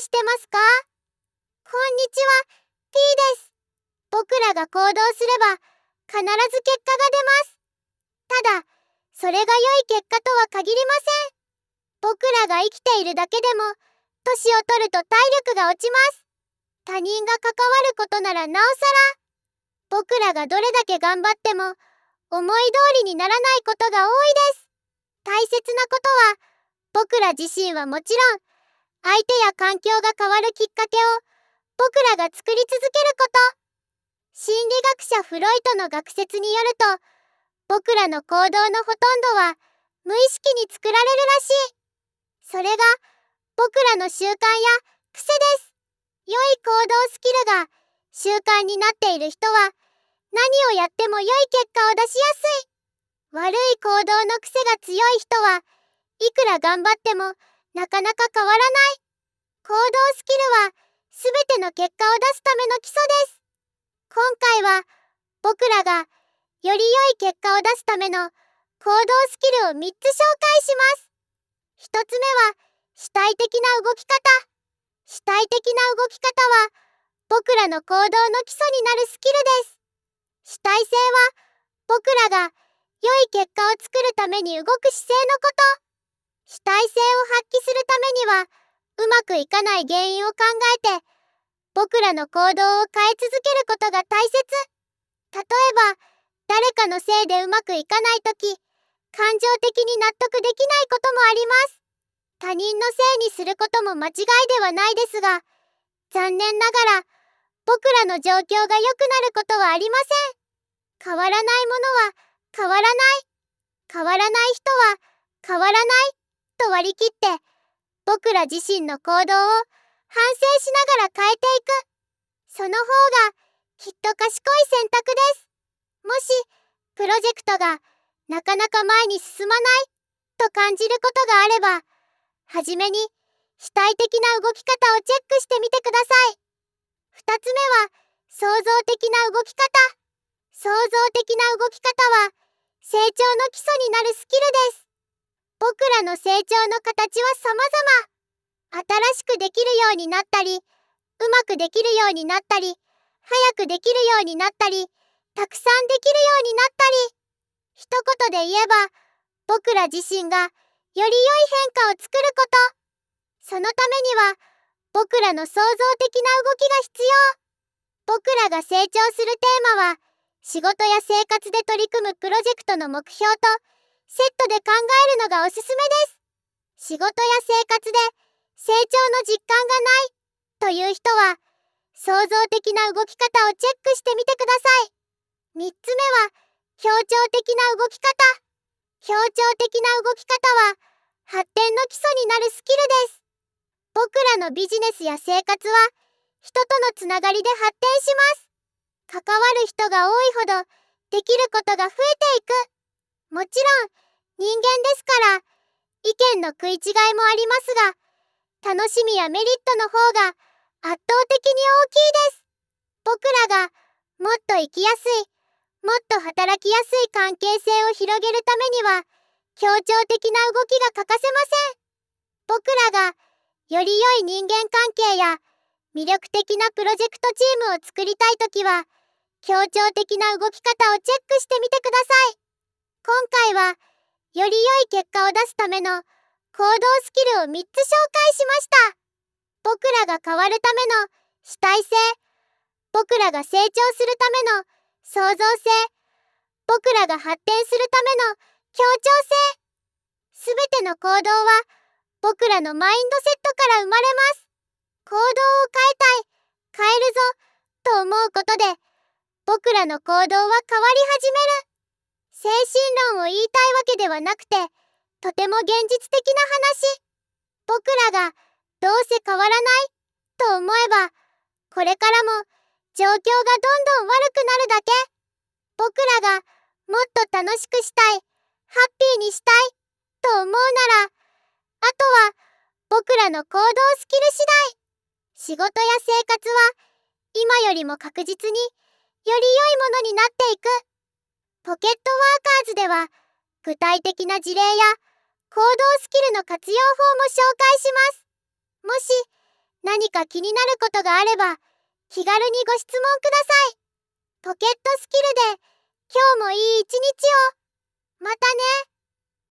してますか？こんにちは、T です。僕らが行動すれば、必ず結果が出ます。ただ、それが良い結果とは限りません。僕らが生きているだけでも、年を取ると体力が落ちます。他人が関わることならなおさら、僕らがどれだけ頑張っても、思い通りにならないことが多いです。大切なことは、僕ら自身はもちろん、相手や環境が変わるきっかけを、僕らが作り続けること。心理学者フロイトの学説によると、僕らの行動のほとんどは、無意識に作られるらしい。それが、僕らの習慣や癖です。良い行動スキルが習慣になっている人は、何をやっても良い結果を出しやすい。悪い行動の癖が強い人は、いくら頑張ってもなかなか変わらない。行動スキルは、すべての結果を出すための基礎です。今回は、僕らが、より良い結果を出すための行動スキルを3つ紹介します。1つ目は、主体的な動き方。主体的な動き方は、僕らの行動の基礎になるスキルです。主体性は僕らが良い結果を作るために動く姿勢のこと。主体性を発はうまくいかない原因を考えて僕らの行動を変え続けることが大切。例えば誰かのせいでうまくいかないとき感情的に納得できないこともあります。他人のせいにすることも間違いではないですが残念ながら僕らの状況が良くなることはありません。変わらないものは変わらない。変わらない人は変わらないと割り切って僕ら自身の行動を反省しながら変えていく。その方がきっと賢い選択です。もしプロジェクトがなかなか前に進まないと感じることがあれば、はじめに主体的な動き方をチェックしてみてください。2つ目は創造的な動き方創造的な動き方は成長の基礎になるスキルです僕らの成長の形は様々。新しくできるようになったりうまくできるようになったり早くできるようになったりたくさんできるようになったり。一言で言えば僕ら自身がより良い変化を作ること。そのためには僕らの創造的な動きが必要。僕らが成長するテーマは仕事や生活で取り組むプロジェクトの目標とセットで考えるのがおすすめです。仕事や生活で成長の実感がないという人は創造的な動き方をチェックしてみてください。3つ目は協調的な動き方。協調的な動き方は発展の基礎になるスキルです。僕らのビジネスや生活は人とのつながりで発展します。関わる人が多いほどできることが増えていく。もちろん人間ですから意見の食い違いもありますが楽しみやメリットの方が圧倒的に大きいです。僕らがもっと生きやすいもっと働きやすい関係性を広げるためには協調的な動きが欠かせません。僕らがより良い人間関係や魅力的なプロジェクトチームを作りたいときは協調的な動き方をチェックしてみてください。今回はより良い結果を出すための行動スキルを3つ紹介しました。僕らが変わるための主体性僕らが成長するための創造性僕らが発展するための協調性すべての行動は僕らのマインドセットから生まれます。行動を変えたい変えるぞと思うことで僕らの行動は変わり始める。精神論を言いたいわけではなくてとても現実的な話。僕らがどうせ変わらないと思えばこれからも状況がどんどん悪くなるだけ。僕らがもっと楽しくしたいハッピーにしたいと思うならあとは僕らの行動スキル次第。仕事や生活は今よりも確実により良いものになっていく。ポケットワーカーズでは具体的な事例や行動スキルの活用法も紹介しますもし何か気になることがあれば、気軽にご質問ください。ポケットスキルで、今日もいい一日を。またね。